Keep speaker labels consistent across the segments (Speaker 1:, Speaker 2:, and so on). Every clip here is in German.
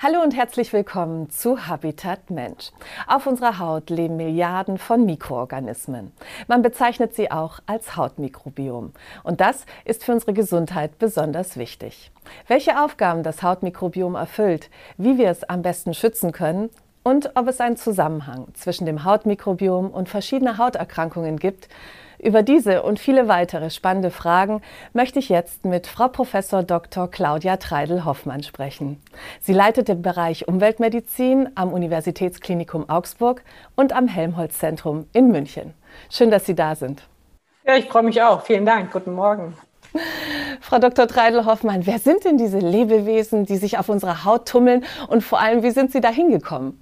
Speaker 1: Hallo und herzlich willkommen zu Habitat Mensch. Auf unserer Haut leben Milliarden von Mikroorganismen. Man bezeichnet sie auch als Hautmikrobiom. Und das ist für unsere Gesundheit besonders wichtig. Welche Aufgaben das Hautmikrobiom erfüllt, wie wir es am besten schützen können und ob es einen Zusammenhang zwischen dem Hautmikrobiom und verschiedenen Hauterkrankungen gibt, über diese und viele weitere spannende Fragen möchte ich jetzt mit Frau Prof. Dr. Claudia Treidel-Hoffmann sprechen. Sie leitet den Bereich Umweltmedizin am Universitätsklinikum Augsburg und am Helmholtz-Zentrum in München. Schön, dass Sie da sind.
Speaker 2: Ja, ich freue mich auch. Vielen Dank. Guten Morgen.
Speaker 1: Frau Dr. Treidel-Hoffmann, wer sind denn diese Lebewesen, die sich auf unserer Haut tummeln und vor allem, wie sind Sie da hingekommen?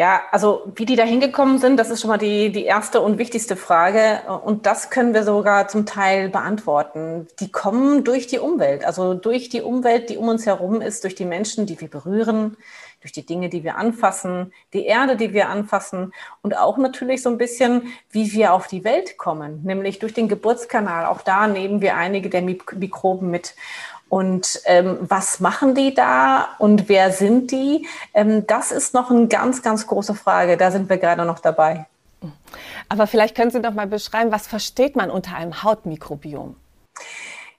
Speaker 2: Ja, also wie die da hingekommen sind, das ist schon mal die, die erste und wichtigste Frage. Und das können wir sogar zum Teil beantworten. Die kommen durch die Umwelt, also durch die Umwelt, die um uns herum ist, durch die Menschen, die wir berühren, durch die Dinge, die wir anfassen, die Erde, die wir anfassen und auch natürlich so ein bisschen, wie wir auf die Welt kommen, nämlich durch den Geburtskanal. Auch da nehmen wir einige der Mikroben mit. Und ähm, was machen die da und wer sind die? Ähm, das ist noch eine ganz, ganz große Frage. Da sind wir gerade noch dabei.
Speaker 1: Aber vielleicht können Sie doch mal beschreiben, was versteht man unter einem Hautmikrobiom?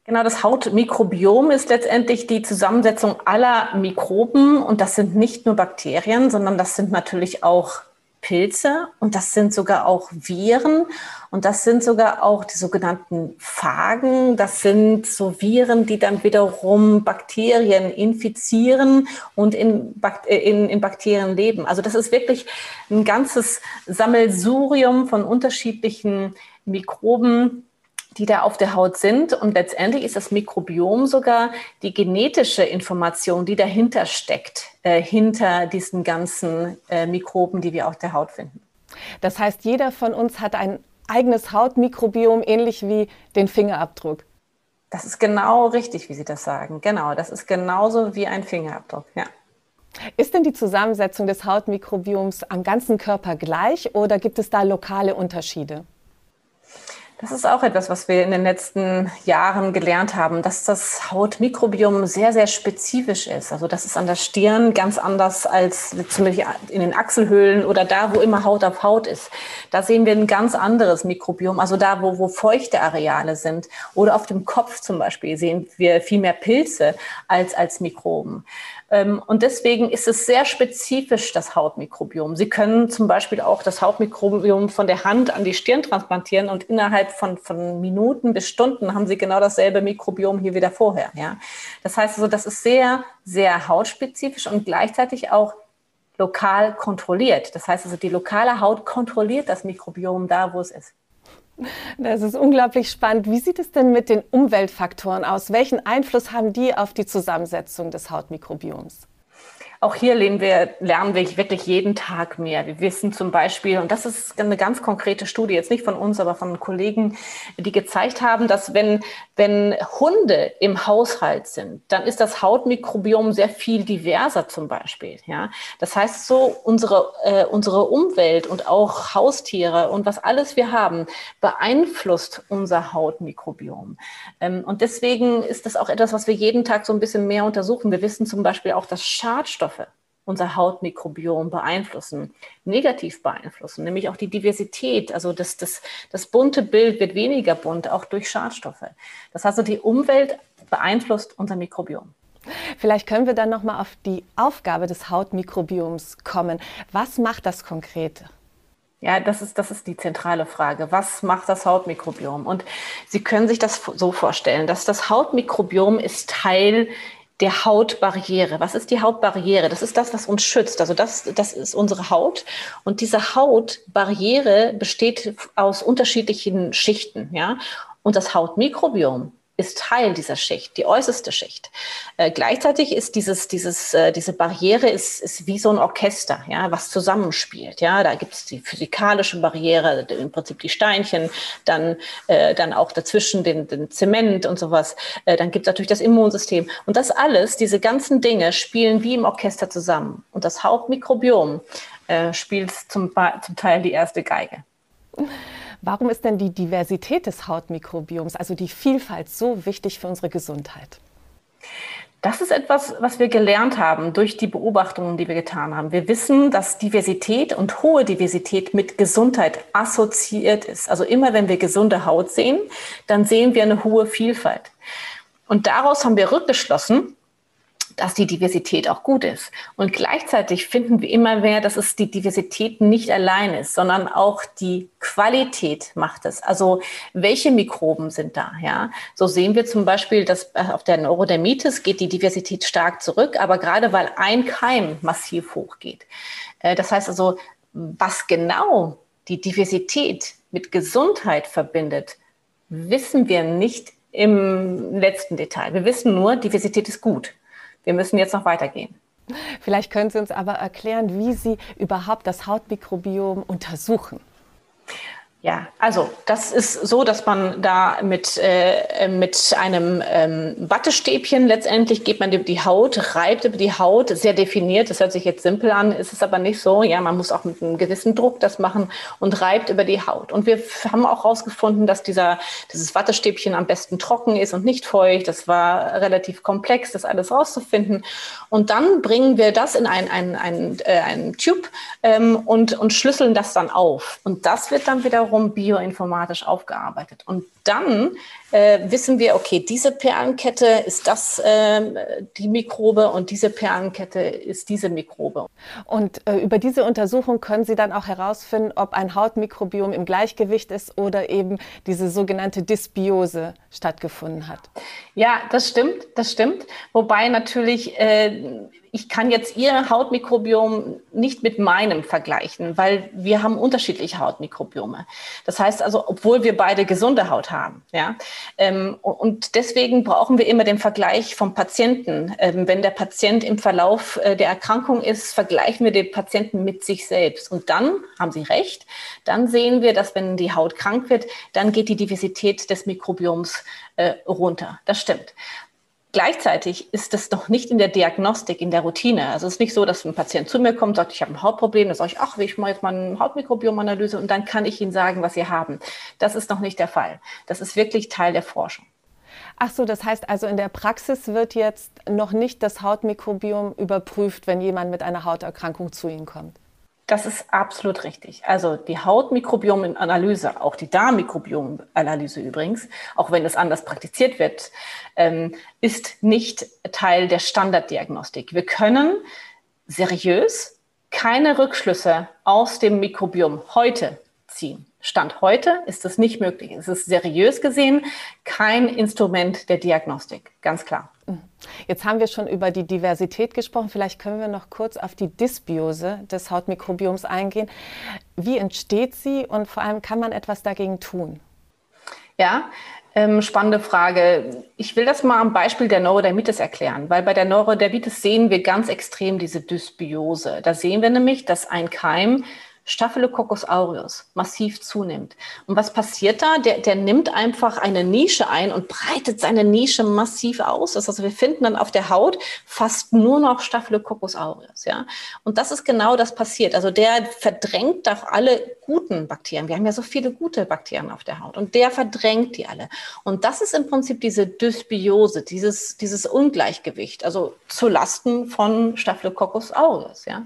Speaker 2: Genau, das Hautmikrobiom ist letztendlich die Zusammensetzung aller Mikroben und das sind nicht nur Bakterien, sondern das sind natürlich auch Pilze und das sind sogar auch Viren und das sind sogar auch die sogenannten Phagen. Das sind so Viren, die dann wiederum Bakterien infizieren und in, Bak äh, in, in Bakterien leben. Also das ist wirklich ein ganzes Sammelsurium von unterschiedlichen Mikroben, die da auf der Haut sind. Und letztendlich ist das Mikrobiom sogar die genetische Information, die dahinter steckt, äh, hinter diesen ganzen äh, Mikroben, die wir auf der Haut finden.
Speaker 1: Das heißt, jeder von uns hat ein eigenes Hautmikrobiom, ähnlich wie den Fingerabdruck.
Speaker 2: Das ist genau richtig, wie Sie das sagen. Genau, das ist genauso wie ein Fingerabdruck, ja.
Speaker 1: Ist denn die Zusammensetzung des Hautmikrobioms am ganzen Körper gleich oder gibt es da lokale Unterschiede?
Speaker 2: Das ist auch etwas, was wir in den letzten Jahren gelernt haben, dass das Hautmikrobiom sehr, sehr spezifisch ist. Also das ist an der Stirn ganz anders als zum Beispiel in den Achselhöhlen oder da, wo immer Haut auf Haut ist. Da sehen wir ein ganz anderes Mikrobiom. Also da, wo, wo feuchte Areale sind oder auf dem Kopf zum Beispiel sehen wir viel mehr Pilze als, als Mikroben. Ähm, und deswegen ist es sehr spezifisch, das Hautmikrobiom. Sie können zum Beispiel auch das Hautmikrobiom von der Hand an die Stirn transplantieren und innerhalb von, von Minuten bis Stunden haben Sie genau dasselbe Mikrobiom hier wieder vorher. Ja? Das heißt also, das ist sehr, sehr hautspezifisch und gleichzeitig auch lokal kontrolliert. Das heißt also, die lokale Haut kontrolliert das Mikrobiom da, wo es ist.
Speaker 1: Das ist unglaublich spannend. Wie sieht es denn mit den Umweltfaktoren aus? Welchen Einfluss haben die auf die Zusammensetzung des Hautmikrobioms?
Speaker 2: Auch hier lernen wir, lernen wir wirklich jeden Tag mehr. Wir wissen zum Beispiel, und das ist eine ganz konkrete Studie, jetzt nicht von uns, aber von Kollegen, die gezeigt haben, dass wenn, wenn Hunde im Haushalt sind, dann ist das Hautmikrobiom sehr viel diverser zum Beispiel. Ja? Das heißt so, unsere, äh, unsere Umwelt und auch Haustiere und was alles wir haben, beeinflusst unser Hautmikrobiom. Ähm, und deswegen ist das auch etwas, was wir jeden Tag so ein bisschen mehr untersuchen. Wir wissen zum Beispiel auch, dass Schadstoffe Nährstoffe unser Hautmikrobiom beeinflussen, negativ beeinflussen, nämlich auch die Diversität, also das, das, das bunte Bild wird weniger bunt, auch durch Schadstoffe. Das heißt, also die Umwelt beeinflusst unser Mikrobiom.
Speaker 1: Vielleicht können wir dann noch mal auf die Aufgabe des Hautmikrobioms kommen. Was macht das konkret?
Speaker 2: Ja, das ist, das ist die zentrale Frage. Was macht das Hautmikrobiom? Und Sie können sich das so vorstellen, dass das Hautmikrobiom ist Teil der Hautbarriere. Was ist die Hautbarriere? Das ist das, was uns schützt. Also das, das ist unsere Haut. Und diese Hautbarriere besteht aus unterschiedlichen Schichten. Ja? Und das Hautmikrobiom ist Teil dieser Schicht, die äußerste Schicht. Äh, gleichzeitig ist dieses, dieses, äh, diese Barriere ist, ist wie so ein Orchester, ja, was zusammenspielt. Ja, da gibt es die physikalische Barriere, im Prinzip die Steinchen, dann, äh, dann auch dazwischen den, den Zement und sowas. Äh, dann gibt es natürlich das Immunsystem. Und das alles, diese ganzen Dinge spielen wie im Orchester zusammen. Und das Hauptmikrobiom äh, spielt zum, zum Teil die erste Geige.
Speaker 1: Warum ist denn die Diversität des Hautmikrobioms, also die Vielfalt, so wichtig für unsere Gesundheit?
Speaker 2: Das ist etwas, was wir gelernt haben durch die Beobachtungen, die wir getan haben. Wir wissen, dass Diversität und hohe Diversität mit Gesundheit assoziiert ist. Also immer wenn wir gesunde Haut sehen, dann sehen wir eine hohe Vielfalt. Und daraus haben wir rückgeschlossen, dass die Diversität auch gut ist. Und gleichzeitig finden wir immer mehr, dass es die Diversität nicht allein ist, sondern auch die Qualität macht es. Also welche Mikroben sind da? Ja, so sehen wir zum Beispiel, dass auf der Neurodermitis geht die Diversität stark zurück, aber gerade weil ein Keim massiv hochgeht. Äh, das heißt also, was genau die Diversität mit Gesundheit verbindet, wissen wir nicht im letzten Detail. Wir wissen nur, Diversität ist gut wir müssen jetzt noch weitergehen.
Speaker 1: Vielleicht können Sie uns aber erklären, wie Sie überhaupt das Hautmikrobiom untersuchen.
Speaker 2: Ja, also das ist so, dass man da mit, äh, mit einem ähm, Wattestäbchen letztendlich geht man die, Haut, reibt über die Haut, sehr definiert. Das hört sich jetzt simpel an, ist es aber nicht so. Ja, man muss auch mit einem gewissen Druck das machen und reibt über die Haut. Und wir haben auch herausgefunden, dass dieser, dieses Wattestäbchen am besten trocken ist und nicht feucht. Das war relativ komplex, das alles rauszufinden. Und dann bringen wir das in ein, ein, ein, äh, ein Tube ähm, und, und schlüsseln das dann auf. Und das wird dann wieder wiederum bioinformatisch aufgearbeitet. Und dann äh, wissen wir, okay, diese Perlenkette ist das äh, die Mikrobe und diese Perlenkette ist diese Mikrobe.
Speaker 1: Und äh, über diese Untersuchung können Sie dann auch herausfinden, ob ein Hautmikrobiom im Gleichgewicht ist oder eben diese sogenannte Dysbiose stattgefunden hat.
Speaker 2: Ja, das stimmt, das stimmt. Wobei natürlich äh, ich kann jetzt Ihr Hautmikrobiom nicht mit meinem vergleichen, weil wir haben unterschiedliche Hautmikrobiome. Das heißt also, obwohl wir beide gesunde Haut haben, ja, ähm, und deswegen brauchen wir immer den Vergleich vom Patienten. Ähm, wenn der Patient im Verlauf äh, der Erkrankung ist, vergleichen wir den Patienten mit sich selbst. Und dann haben Sie recht. Dann sehen wir, dass wenn die Haut krank wird, dann geht die Diversität des Mikrobioms äh, runter. Das stimmt. Gleichzeitig ist das noch nicht in der Diagnostik, in der Routine. Also es ist nicht so, dass ein Patient zu mir kommt, sagt, ich habe ein Hautproblem, dann sage ich, ach, ich mache jetzt mal eine Hautmikrobiomanalyse und dann kann ich Ihnen sagen, was Sie haben. Das ist noch nicht der Fall. Das ist wirklich Teil der Forschung.
Speaker 1: Ach so, das heißt also in der Praxis wird jetzt noch nicht das Hautmikrobiom überprüft, wenn jemand mit einer Hauterkrankung zu Ihnen kommt.
Speaker 2: Das ist absolut richtig. Also die Hautmikrobiomanalyse, auch die Darmmikrobiomanalyse übrigens, auch wenn es anders praktiziert wird, ähm, ist nicht Teil der Standarddiagnostik. Wir können seriös keine Rückschlüsse aus dem Mikrobiom heute ziehen. Stand heute ist das nicht möglich. Es ist seriös gesehen kein Instrument der Diagnostik, ganz klar.
Speaker 1: Jetzt haben wir schon über die Diversität gesprochen. Vielleicht können wir noch kurz auf die Dysbiose des Hautmikrobioms eingehen. Wie entsteht sie und vor allem kann man etwas dagegen tun?
Speaker 2: Ja, ähm, spannende Frage. Ich will das mal am Beispiel der Neurodermitis erklären, weil bei der Neurodermitis sehen wir ganz extrem diese Dysbiose. Da sehen wir nämlich, dass ein Keim Staphylococcus aureus massiv zunimmt. Und was passiert da? Der, der nimmt einfach eine Nische ein und breitet seine Nische massiv aus. Also wir finden dann auf der Haut fast nur noch Staphylococcus aureus. Ja? Und das ist genau das passiert. Also der verdrängt doch alle guten Bakterien. Wir haben ja so viele gute Bakterien auf der Haut und der verdrängt die alle. Und das ist im Prinzip diese Dysbiose, dieses, dieses Ungleichgewicht, also zu Lasten von Staphylococcus aureus. Ja?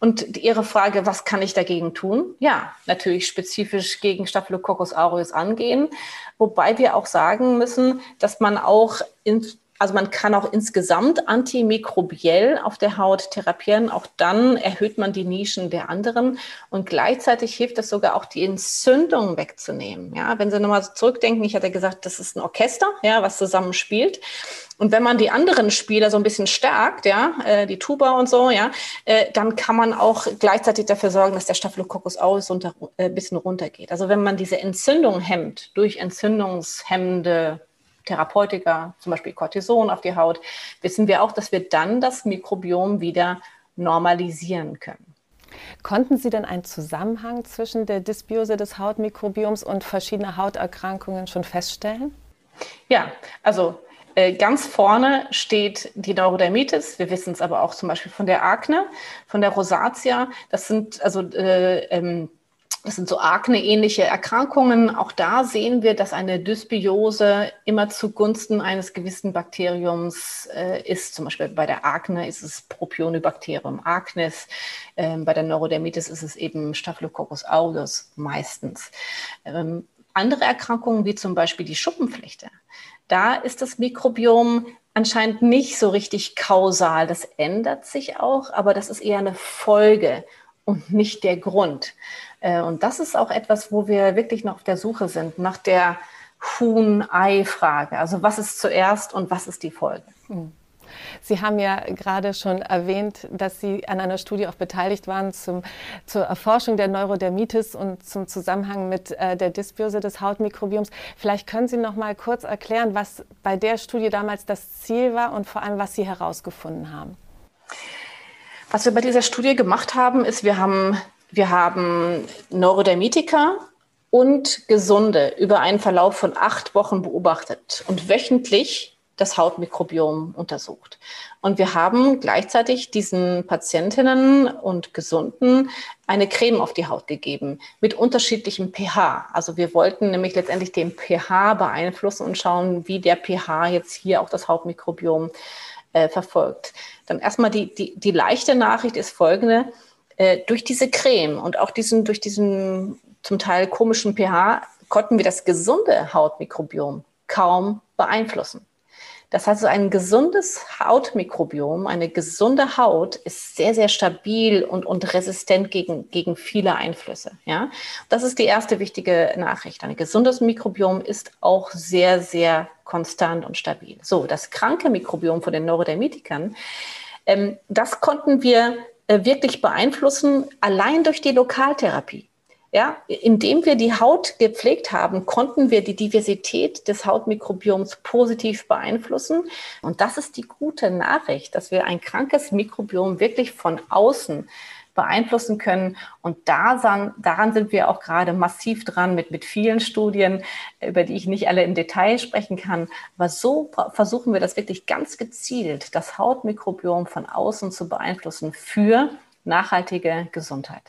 Speaker 2: Und Ihre Frage, was kann ich dagegen tun? Ja, natürlich spezifisch gegen Staphylococcus aureus angehen, wobei wir auch sagen müssen, dass man auch in also man kann auch insgesamt antimikrobiell auf der Haut therapieren. Auch dann erhöht man die Nischen der anderen und gleichzeitig hilft es sogar auch die Entzündung wegzunehmen. Ja, wenn Sie nochmal zurückdenken, ich hatte gesagt, das ist ein Orchester, ja, was zusammen spielt. Und wenn man die anderen Spieler so ein bisschen stärkt, ja, äh, die Tuba und so, ja, äh, dann kann man auch gleichzeitig dafür sorgen, dass der Staphylococcus aureus äh, ein bisschen runtergeht. Also wenn man diese Entzündung hemmt durch entzündungshemmende Therapeutika, zum Beispiel Cortison auf die Haut, wissen wir auch, dass wir dann das Mikrobiom wieder normalisieren können.
Speaker 1: Konnten Sie denn einen Zusammenhang zwischen der Dysbiose des Hautmikrobioms und verschiedenen Hauterkrankungen schon feststellen?
Speaker 2: Ja, also äh, ganz vorne steht die Neurodermitis. Wir wissen es aber auch zum Beispiel von der Akne, von der Rosatia. Das sind also äh, ähm, Das sind so Akne-ähnliche Erkrankungen. Auch da sehen wir, dass eine Dysbiose immer zugunsten eines gewissen Bakteriums äh, ist. Zum Beispiel bei der Akne ist es Propionibacterium acnes. Ähm, bei der Neurodermitis ist es eben Staphylococcus aureus meistens. Ähm, andere Erkrankungen wie zum Beispiel die Schuppenflechte, da ist das Mikrobiom anscheinend nicht so richtig kausal. Das ändert sich auch, aber das ist eher eine Folge und nicht der Grund. Äh, und das ist auch etwas, wo wir wirklich noch auf der Suche sind, nach der Huhn-Ei-Frage. Also was ist zuerst und was ist die Folge? Hm.
Speaker 1: Sie haben ja gerade schon erwähnt, dass Sie an einer Studie auch beteiligt waren zum, zur Erforschung der Neurodermitis und zum Zusammenhang mit äh, der Dysbiose des Hautmikrobioms. Vielleicht können Sie noch mal kurz erklären, was bei der Studie damals das Ziel war und vor allem, was Sie herausgefunden haben.
Speaker 2: Was wir bei dieser Studie gemacht haben, ist, wir haben, wir haben Neurodermitiker und Gesunde über einen Verlauf von acht Wochen beobachtet und wöchentlich das Hautmikrobiom untersucht. Und wir haben gleichzeitig diesen Patientinnen und Gesunden eine Creme auf die Haut gegeben mit unterschiedlichem pH. Also wir wollten nämlich letztendlich den pH beeinflussen und schauen, wie der pH jetzt hier auch das Hautmikrobiom äh, verfolgt. Dann erstmal die, die, die leichte Nachricht ist folgende. Äh, durch diese Creme und auch diesen, durch diesen zum Teil komischen pH konnten wir das gesunde Hautmikrobiom kaum beeinflussen. Das heißt, ein gesundes Hautmikrobiom, eine gesunde Haut ist sehr, sehr stabil und, und resistent gegen, gegen viele Einflüsse. Ja? Das ist die erste wichtige Nachricht. Ein gesundes Mikrobiom ist auch sehr, sehr konstant und stabil. So, das kranke Mikrobiom von den Neurodermitikern, ähm, das konnten wir äh, wirklich beeinflussen, allein durch die Lokaltherapie. Ja, indem wir die Haut gepflegt haben, konnten wir die Diversität des Hautmikrobioms positiv beeinflussen. Und das ist die gute Nachricht, dass wir ein krankes Mikrobiom wirklich von außen beeinflussen können. Und da, daran sind wir auch gerade massiv dran mit, mit vielen Studien, über die ich nicht alle im Detail sprechen kann. Aber so versuchen wir das wirklich ganz gezielt, das Hautmikrobiom von außen zu beeinflussen für nachhaltige Gesundheit.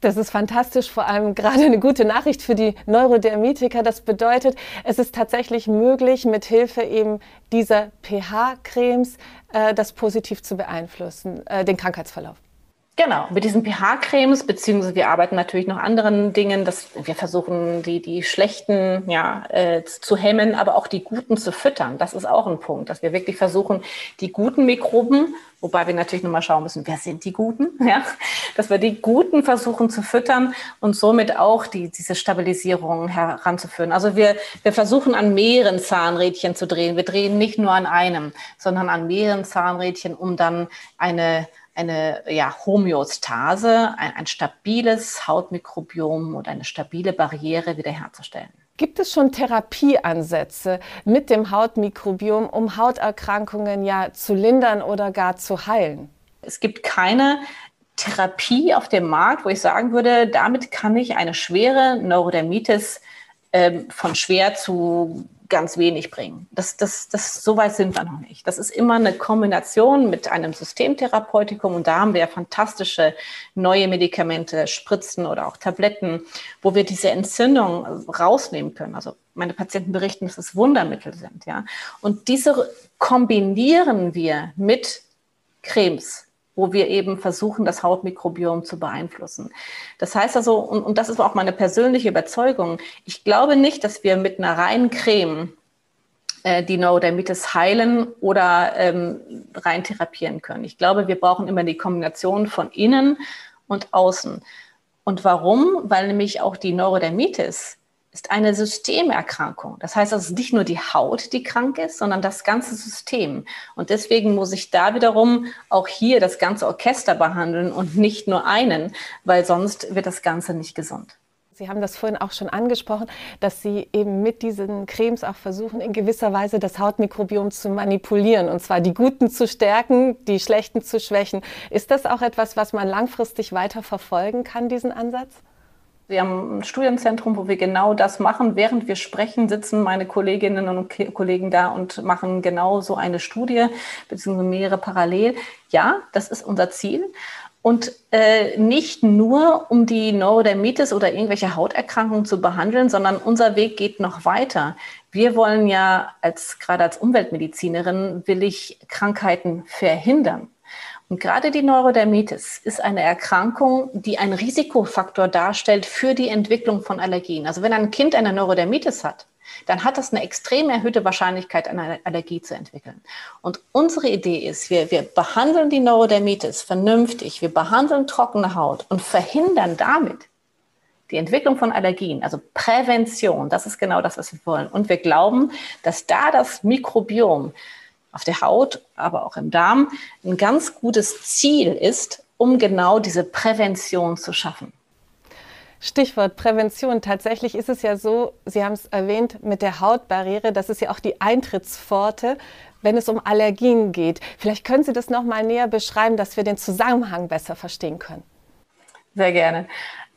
Speaker 1: Das ist fantastisch, vor allem gerade eine gute Nachricht für die Neurodermitiker. Das bedeutet, es ist tatsächlich möglich, mit Hilfe eben dieser pH-Cremes äh, das positiv zu beeinflussen, äh, den Krankheitsverlauf.
Speaker 2: Genau, mit diesen pH-Cremes, beziehungsweise wir arbeiten natürlich noch anderen Dingen, dass wir versuchen, die, die schlechten ja, äh, zu hemmen, aber auch die guten zu füttern. Das ist auch ein Punkt, dass wir wirklich versuchen, die guten Mikroben, wobei wir natürlich nochmal schauen müssen, wer sind die guten, ja, dass wir die guten versuchen zu füttern und somit auch die, diese Stabilisierung heranzuführen. Also wir, wir versuchen an mehreren Zahnrädchen zu drehen. Wir drehen nicht nur an einem, sondern an mehreren Zahnrädchen, um dann eine eine ja, Homöostase, ein, ein stabiles Hautmikrobiom und eine stabile Barriere wiederherzustellen.
Speaker 1: Gibt es schon Therapieansätze mit dem Hautmikrobiom, um Hauterkrankungen ja zu lindern oder gar zu heilen?
Speaker 2: Es gibt keine Therapie auf dem Markt, wo ich sagen würde, damit kann ich eine schwere Neurodermitis äh, von schwer zu ganz wenig bringen. Das, das, das, so weit sind wir noch nicht. Das ist immer eine Kombination mit einem Systemtherapeutikum und da haben wir fantastische neue Medikamente, Spritzen oder auch Tabletten, wo wir diese Entzündung rausnehmen können. Also meine Patienten berichten, dass es Wundermittel sind, ja. Und diese kombinieren wir mit Cremes, wo wir eben versuchen, das Hautmikrobiom zu beeinflussen. Das heißt also, und, und das ist auch meine persönliche Überzeugung, ich glaube nicht, dass wir mit einer reinen Creme äh, die Neurodermitis heilen oder ähm, rein therapieren können. Ich glaube, wir brauchen immer die Kombination von innen und außen. Und warum? Weil nämlich auch die Neurodermitis ist eine Systemerkrankung. Das heißt, es ist nicht nur die Haut, die krank ist, sondern das ganze System. Und deswegen muss ich da wiederum auch hier das ganze Orchester behandeln und nicht nur einen, weil sonst wird das Ganze nicht gesund.
Speaker 1: Sie haben das vorhin auch schon angesprochen, dass Sie eben mit diesen Cremes auch versuchen, in gewisser Weise das Hautmikrobiom zu manipulieren und zwar die Guten zu stärken, die Schlechten zu schwächen. Ist das auch etwas, was man langfristig weiter verfolgen kann, diesen Ansatz?
Speaker 2: Wir haben ein Studienzentrum, wo wir genau das machen. Während wir sprechen, sitzen meine Kolleginnen und Kollegen da und machen genau so eine Studie, beziehungsweise mehrere parallel. Ja, das ist unser Ziel. Und äh, nicht nur, um die Neurodermitis oder irgendwelche Hauterkrankungen zu behandeln, sondern unser Weg geht noch weiter. Wir wollen ja als, gerade als Umweltmedizinerin, will ich Krankheiten verhindern. Und gerade die Neurodermitis ist eine Erkrankung, die einen Risikofaktor darstellt für die Entwicklung von Allergien. Also wenn ein Kind eine Neurodermitis hat, dann hat das eine extrem erhöhte Wahrscheinlichkeit, eine Allergie zu entwickeln. Und unsere Idee ist, wir, wir behandeln die Neurodermitis vernünftig, wir behandeln trockene Haut und verhindern damit die Entwicklung von Allergien, also Prävention, das ist genau das, was wir wollen. Und wir glauben, dass da das Mikrobiom auf der Haut, aber auch im Darm ein ganz gutes Ziel ist, um genau diese Prävention zu schaffen.
Speaker 1: Stichwort Prävention. Tatsächlich ist es ja so, Sie haben es erwähnt, mit der Hautbarriere, das ist ja auch die Eintrittspforte, wenn es um Allergien geht. Vielleicht können Sie das noch mal näher beschreiben, dass wir den Zusammenhang besser verstehen können.
Speaker 2: Sehr gerne.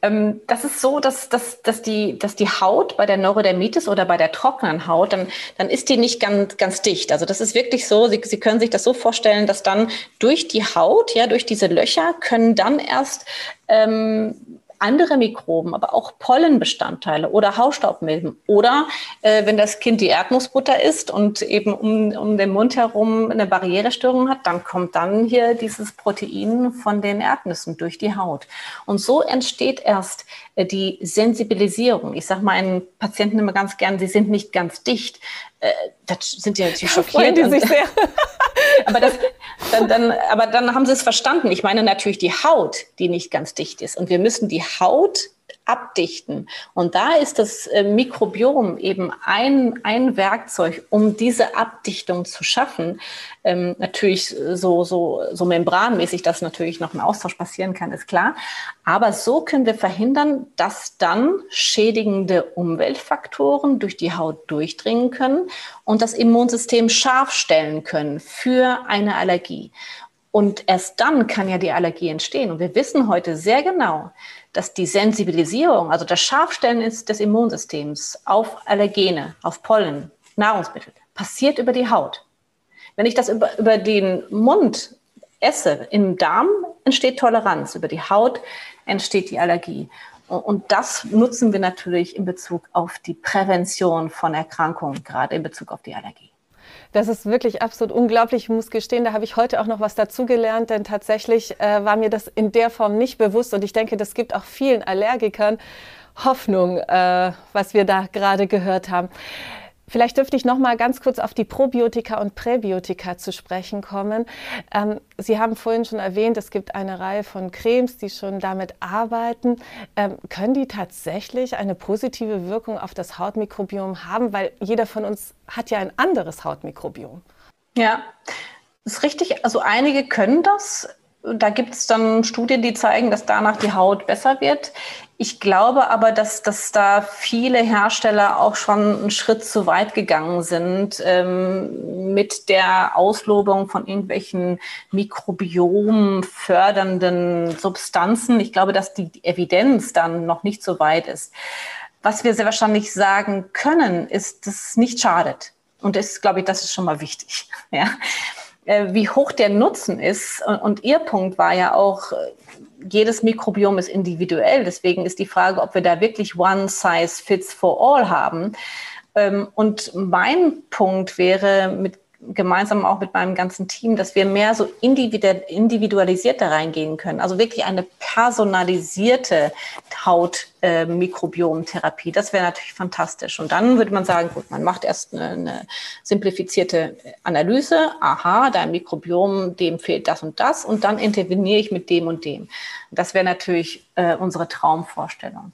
Speaker 2: Ähm, das ist so, dass, dass, dass, die, dass die Haut bei der Neurodermitis oder bei der trockenen Haut, dann, dann ist die nicht ganz, ganz dicht. Also das ist wirklich so, Sie, Sie können sich das so vorstellen, dass dann durch die Haut, ja, durch diese Löcher können dann erst ähm, andere Mikroben, aber auch Pollenbestandteile oder Hausstaubmilben. Oder äh, wenn das Kind die Erdnussbutter isst und eben um, um den Mund herum eine Barrierestörung hat, dann kommt dann hier dieses Protein von den Erdnüssen durch die Haut. Und so entsteht erst äh, die Sensibilisierung. Ich sage meinen Patienten immer ganz gern, sie sind nicht ganz dicht. Äh, das sind die natürlich schockiert.
Speaker 1: Die sich sehr.
Speaker 2: aber, das, dann, dann, aber dann haben sie es verstanden. Ich meine natürlich die Haut, die nicht ganz dicht ist. Und wir müssen die Haut abdichten. Und da ist das äh, Mikrobiom eben ein, ein Werkzeug, um diese Abdichtung zu schaffen. Ähm, natürlich so, so, so membranmäßig, dass natürlich noch ein Austausch passieren kann, ist klar. Aber so können wir verhindern, dass dann schädigende Umweltfaktoren durch die Haut durchdringen können und das Immunsystem scharf stellen können für eine Allergie. Und erst dann kann ja die Allergie entstehen. Und wir wissen heute sehr genau, dass die Sensibilisierung, also das Scharfstellen des Immunsystems auf Allergene, auf Pollen, Nahrungsmittel, passiert über die Haut. Wenn ich das über, über den Mund esse, im Darm entsteht Toleranz, über die Haut entsteht die Allergie. Und das nutzen wir natürlich in Bezug auf die Prävention von Erkrankungen, gerade in Bezug auf die Allergie.
Speaker 1: Das ist wirklich absolut unglaublich. Ich muss gestehen, da habe ich heute auch noch was dazugelernt, denn tatsächlich äh, war mir das in der Form nicht bewusst und ich denke, das gibt auch vielen Allergikern Hoffnung, äh, was wir da gerade gehört haben. Vielleicht dürfte ich noch mal ganz kurz auf die Probiotika und Präbiotika zu sprechen kommen. Ähm, Sie haben vorhin schon erwähnt, es gibt eine Reihe von Cremes, die schon damit arbeiten. Ähm, können die tatsächlich eine positive Wirkung auf das Hautmikrobiom haben? Weil jeder von uns hat ja ein anderes Hautmikrobiom.
Speaker 2: Ja, das ist richtig. Also einige können das. Da gibt es dann Studien, die zeigen, dass danach die Haut besser wird. Ich glaube aber, dass, dass da viele Hersteller auch schon einen Schritt zu weit gegangen sind ähm, mit der Auslobung von irgendwelchen Mikrobiom fördernden Substanzen. Ich glaube, dass die Evidenz dann noch nicht so weit ist. Was wir sehr wahrscheinlich sagen können, ist, dass es nicht schadet. Und das, glaube ich, das ist schon mal wichtig. Ja. Äh, wie hoch der Nutzen ist. Und Ihr Punkt war ja auch, äh, jedes Mikrobiom ist individuell. Deswegen ist die Frage, ob wir da wirklich One Size Fits for All haben. Ähm, und mein Punkt wäre mit gemeinsam auch mit meinem ganzen Team, dass wir mehr so individualisiert da reingehen können. Also wirklich eine personalisierte Hautmikrobiomtherapie. Äh, das wäre natürlich fantastisch. Und dann würde man sagen, gut, man macht erst eine, eine simplifizierte Analyse. Aha, dein Mikrobiom, dem fehlt das und das. Und dann interveniere ich mit dem und dem. Das wäre natürlich äh, unsere Traumvorstellung.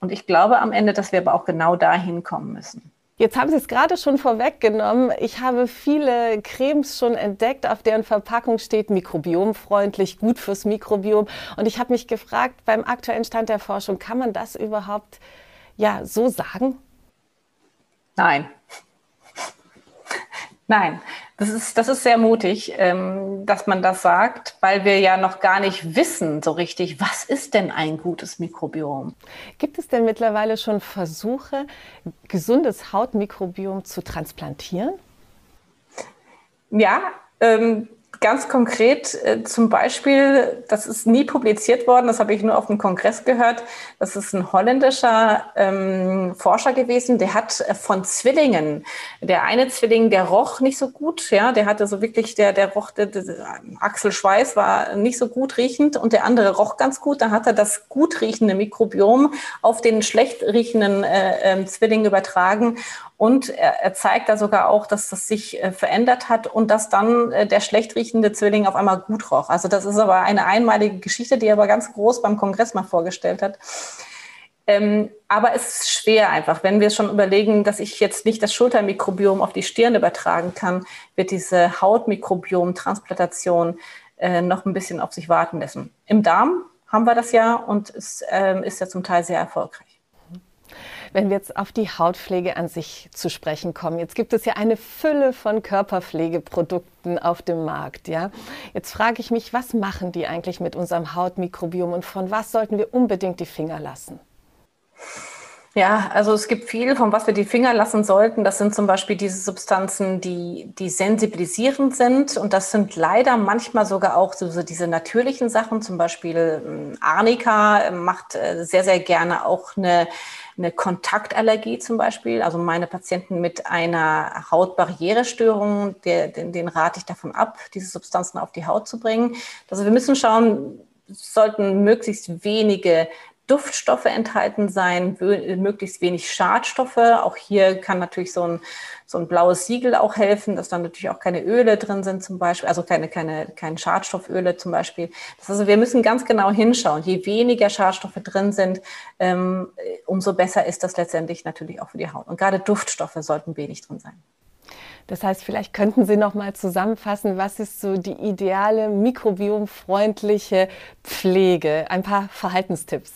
Speaker 2: Und ich glaube am Ende, dass wir aber auch genau dahin kommen müssen.
Speaker 1: Jetzt haben Sie es gerade schon vorweggenommen. Ich habe viele Cremes schon entdeckt, auf deren Verpackung steht mikrobiomfreundlich, gut fürs Mikrobiom. Und ich habe mich gefragt, beim aktuellen Stand der Forschung, kann man das überhaupt ja so sagen?
Speaker 2: Nein. Nein, das ist, das ist sehr mutig, ähm, dass man das sagt, weil wir ja noch gar nicht wissen so richtig, was ist denn ein gutes Mikrobiom?
Speaker 1: Gibt es denn mittlerweile schon Versuche, gesundes Hautmikrobiom zu transplantieren?
Speaker 2: Ja, ähm, ganz konkret äh, zum Beispiel, das ist nie publiziert worden, das habe ich nur auf dem Kongress gehört. Das ist ein holländischer ähm, Forscher gewesen, der hat äh, von Zwillingen, der eine Zwilling, der roch nicht so gut, ja, der hatte so wirklich, der, der roch, der, der Axel Schweiß war nicht so gut riechend und der andere roch ganz gut. Dann hat er das gut riechende Mikrobiom auf den schlecht riechenden äh, äh, Zwilling übertragen und er, er, zeigt da sogar auch, dass das sich äh, verändert hat und dass dann äh, der schlecht riechende Zwilling auf einmal gut roch. Also das ist aber eine einmalige Geschichte, die er aber ganz groß beim Kongress mal vorgestellt hat. Ähm, aber es ist schwer einfach, wenn wir schon überlegen, dass ich jetzt nicht das Schultermikrobiom auf die Stirn übertragen kann, wird diese Hautmikrobiom-Transplantation äh, noch ein bisschen auf sich warten lassen. Im Darm haben wir das ja und es äh, ist ja zum Teil sehr erfolgreich.
Speaker 1: Wenn wir jetzt auf die Hautpflege an sich zu sprechen kommen, jetzt gibt es ja eine Fülle von Körperpflegeprodukten auf dem Markt. Ja? Jetzt frage ich mich, was machen die eigentlich mit unserem Hautmikrobiom und von was sollten wir unbedingt die Finger lassen?
Speaker 2: Ja, also es gibt viel, von was wir die Finger lassen sollten. Das sind zum Beispiel diese Substanzen, die, die sensibilisierend sind. Und das sind leider manchmal sogar auch so, so diese natürlichen Sachen. Zum Beispiel ähm, Arnika macht äh, sehr, sehr gerne auch eine eine Kontaktallergie zum Beispiel. Also meine Patienten mit einer Hautbarrierestörung, der, den, den rate ich davon ab, diese Substanzen auf die Haut zu bringen. Also wir müssen schauen, sollten möglichst wenige Duftstoffe enthalten sein, möglichst wenig Schadstoffe. Auch hier kann natürlich so ein, so ein blaues Siegel auch helfen, dass dann natürlich auch keine Öle drin sind zum Beispiel, also keine, keine, keine Schadstofföle zum Beispiel. Das also wir müssen ganz genau hinschauen. Je weniger Schadstoffe drin sind, ähm, umso besser ist das letztendlich natürlich auch für die Haut. Und gerade Duftstoffe sollten wenig drin sein.
Speaker 1: Das heißt, vielleicht könnten Sie noch mal zusammenfassen, was ist so die ideale mikrobiomfreundliche Pflege? Ein paar Verhaltenstipps.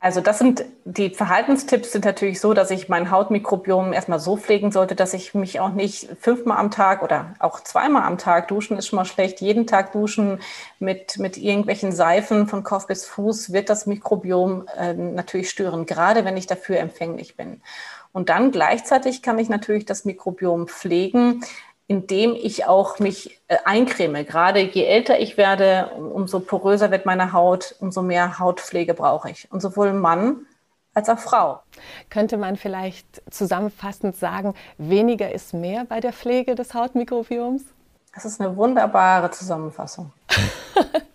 Speaker 2: Also das sind die Verhaltenstipps sind natürlich so, dass ich mein Hautmikrobiom erstmal so pflegen sollte, dass ich mich auch nicht fünfmal am Tag oder auch zweimal am Tag duschen ist schon mal schlecht. Jeden Tag duschen mit, mit irgendwelchen Seifen von Kopf bis Fuß wird das Mikrobiom äh, natürlich stören, gerade wenn ich dafür empfänglich bin. Und dann gleichzeitig kann ich natürlich das Mikrobiom pflegen, indem ich auch mich äh, eincreme. Gerade je älter ich werde, umso poröser wird meine Haut, umso mehr Hautpflege brauche ich. Und sowohl Mann als auch Frau.
Speaker 1: Könnte man vielleicht zusammenfassend sagen, weniger ist mehr bei der Pflege des Hautmikrobioms?
Speaker 2: Das ist eine wunderbare Zusammenfassung.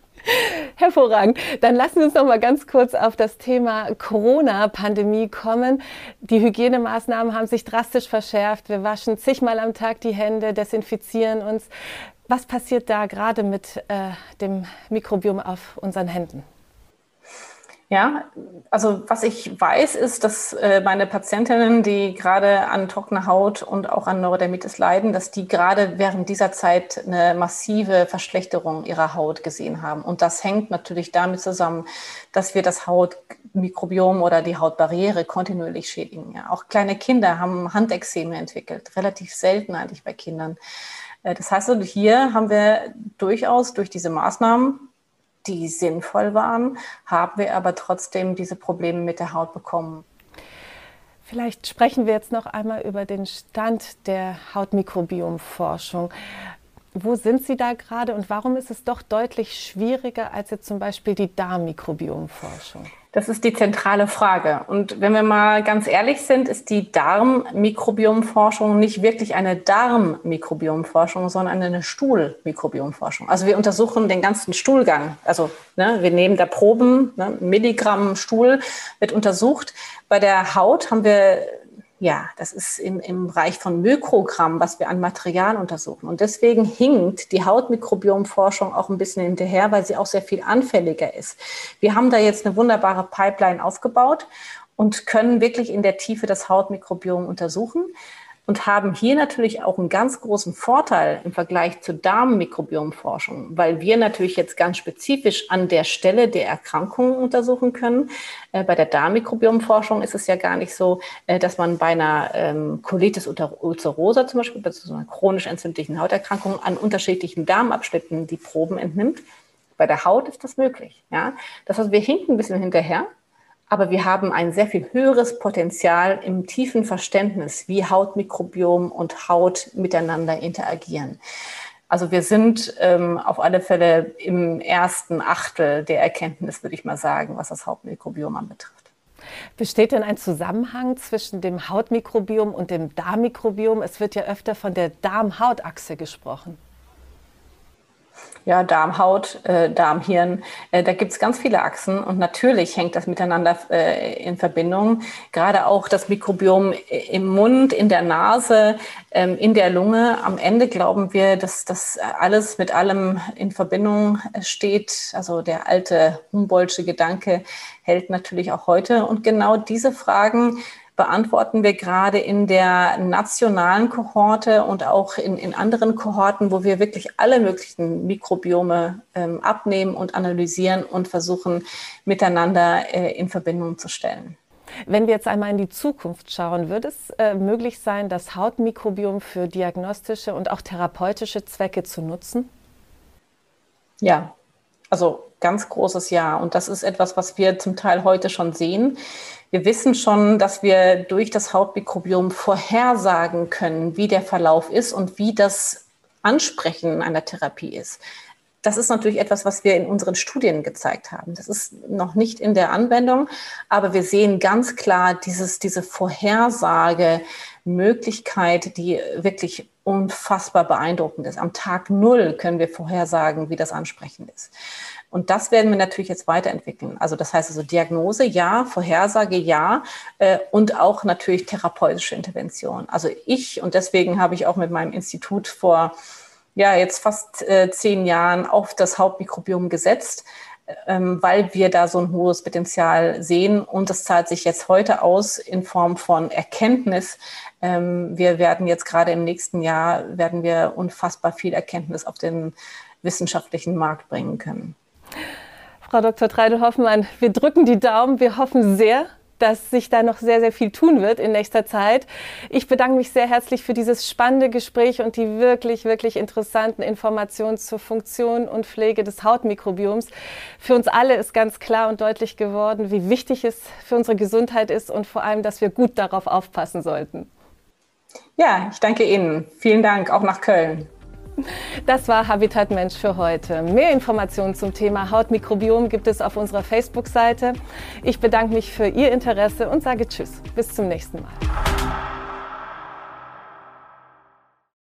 Speaker 1: Hervorragend. Dann lassen Sie uns noch mal ganz kurz auf das Thema Corona-Pandemie kommen. Die Hygienemaßnahmen haben sich drastisch verschärft. Wir waschen zigmal am Tag die Hände, desinfizieren uns. Was passiert da gerade mit äh, dem Mikrobiom auf unseren Händen?
Speaker 2: Ja, also was ich weiß, ist, dass äh, meine Patientinnen, die gerade an trockener Haut und auch an Neurodermitis leiden, dass die gerade während dieser Zeit eine massive Verschlechterung ihrer Haut gesehen haben. Und das hängt natürlich damit zusammen, dass wir das Hautmikrobiom oder die Hautbarriere kontinuierlich schädigen. Ja, auch kleine Kinder haben Handexeme entwickelt, relativ selten eigentlich bei Kindern. Äh, das heißt, also hier haben wir durchaus durch diese Maßnahmen die sinnvoll waren, haben wir aber trotzdem diese Probleme mit der Haut bekommen.
Speaker 1: Vielleicht sprechen wir jetzt noch einmal über den Stand der Hautmikrobiomforschung. Wo sind Sie da gerade und warum ist es doch deutlich schwieriger als jetzt zum Beispiel die Darmmikrobiomforschung?
Speaker 2: Das ist die zentrale Frage. Und wenn wir mal ganz ehrlich sind, ist die Darmmikrobiomforschung nicht wirklich eine Darmmikrobiomforschung, sondern eine Stuhlmikrobiomforschung. Also wir untersuchen den ganzen Stuhlgang. Also ne, wir nehmen da Proben, ne, Milligramm Stuhl wird untersucht. Bei der Haut haben wir ja, das ist im, im Bereich von Mikrogramm, was wir an Material untersuchen. Und deswegen hinkt die Hautmikrobiomforschung auch ein bisschen hinterher, weil sie auch sehr viel anfälliger ist. Wir haben da jetzt eine wunderbare Pipeline aufgebaut und können wirklich in der Tiefe das Hautmikrobiom untersuchen und haben hier natürlich auch einen ganz großen Vorteil im Vergleich zur Darmmikrobiomforschung, weil wir natürlich jetzt ganz spezifisch an der Stelle der Erkrankungen untersuchen können. Äh, bei der Darmmikrobiomforschung ist es ja gar nicht so, äh, dass man bei einer ähm, Colitis ulcerosa zum Beispiel, bei so einer chronisch entzündlichen Hauterkrankung, an unterschiedlichen Darmabschnitten die Proben entnimmt. Bei der Haut ist das möglich. Ja? Das heißt, wir hinken ein bisschen hinterher, aber wir haben ein sehr viel höheres Potenzial im tiefen Verständnis, wie Hautmikrobiom und Haut miteinander interagieren. Also wir sind ähm, auf alle Fälle im ersten Achtel der Erkenntnis, würde ich mal sagen, was das Hautmikrobiom anbetrifft.
Speaker 1: Besteht denn ein Zusammenhang zwischen dem Hautmikrobiom und dem Darmmikrobiom? Es wird ja öfter von der Darm-Haut-Achse gesprochen
Speaker 2: ja, Darmhaut, äh, Darmhirn, äh, da gibt's ganz viele Achsen und natürlich hängt das miteinander äh, in Verbindung. Gerade auch das Mikrobiom im Mund, in der Nase, ähm, in der Lunge. Am Ende glauben wir, dass das alles mit allem in Verbindung steht. Also der alte Humboldtsche Gedanke hält natürlich auch heute. Und genau diese Fragen beantworten wir gerade in der nationalen Kohorte und auch in, in anderen Kohorten, wo wir wirklich alle möglichen Mikrobiome ähm, abnehmen und analysieren und versuchen, miteinander äh, in Verbindung zu stellen.
Speaker 1: Wenn wir jetzt einmal in die Zukunft schauen, wird es äh, möglich sein, das Hautmikrobiom für diagnostische und auch therapeutische Zwecke zu nutzen?
Speaker 2: Ja, also ganz großes Ja. Und das ist etwas, was wir zum Teil heute schon sehen. Wir wissen schon, dass wir durch das Hautmikrobiom vorhersagen können, wie der Verlauf ist und wie das Ansprechen einer Therapie ist. Das ist natürlich etwas, was wir in unseren Studien gezeigt haben. Das ist noch nicht in der Anwendung, aber wir sehen ganz klar dieses, diese Vorhersagemöglichkeit, die wirklich unfassbar beeindruckend ist. Am Tag Null können wir vorhersagen, wie das Ansprechen ist. Und das werden wir natürlich jetzt weiterentwickeln. Also das heißt also Diagnose ja, Vorhersage ja äh, und auch natürlich therapeutische Intervention. Also ich und deswegen habe ich auch mit meinem Institut vor ja jetzt fast äh, zehn Jahren auf das Hauptmikrobiom gesetzt, ähm, weil wir da so ein hohes Potenzial sehen und das zahlt sich jetzt heute aus in Form von Erkenntnis. Ähm, wir werden jetzt gerade im nächsten Jahr werden wir unfassbar viel Erkenntnis auf den wissenschaftlichen Markt bringen können.
Speaker 1: Frau Dr. Treidel-Hoffmann, wir drücken die Daumen. Wir hoffen sehr, dass sich da noch sehr, sehr viel tun wird in nächster Zeit. Ich bedanke mich sehr herzlich für dieses spannende Gespräch und die wirklich, wirklich interessanten Informationen zur Funktion und Pflege des Hautmikrobioms. Für uns alle ist ganz klar und deutlich geworden, wie wichtig es für unsere Gesundheit ist und vor allem, dass wir gut darauf aufpassen sollten.
Speaker 2: Ja, ich danke Ihnen. Vielen Dank auch nach Köln.
Speaker 1: Das war Habitat Mensch für heute. Mehr Informationen zum Thema Hautmikrobiom gibt es auf unserer Facebook-Seite. Ich bedanke mich für Ihr Interesse und sage Tschüss. Bis zum nächsten Mal.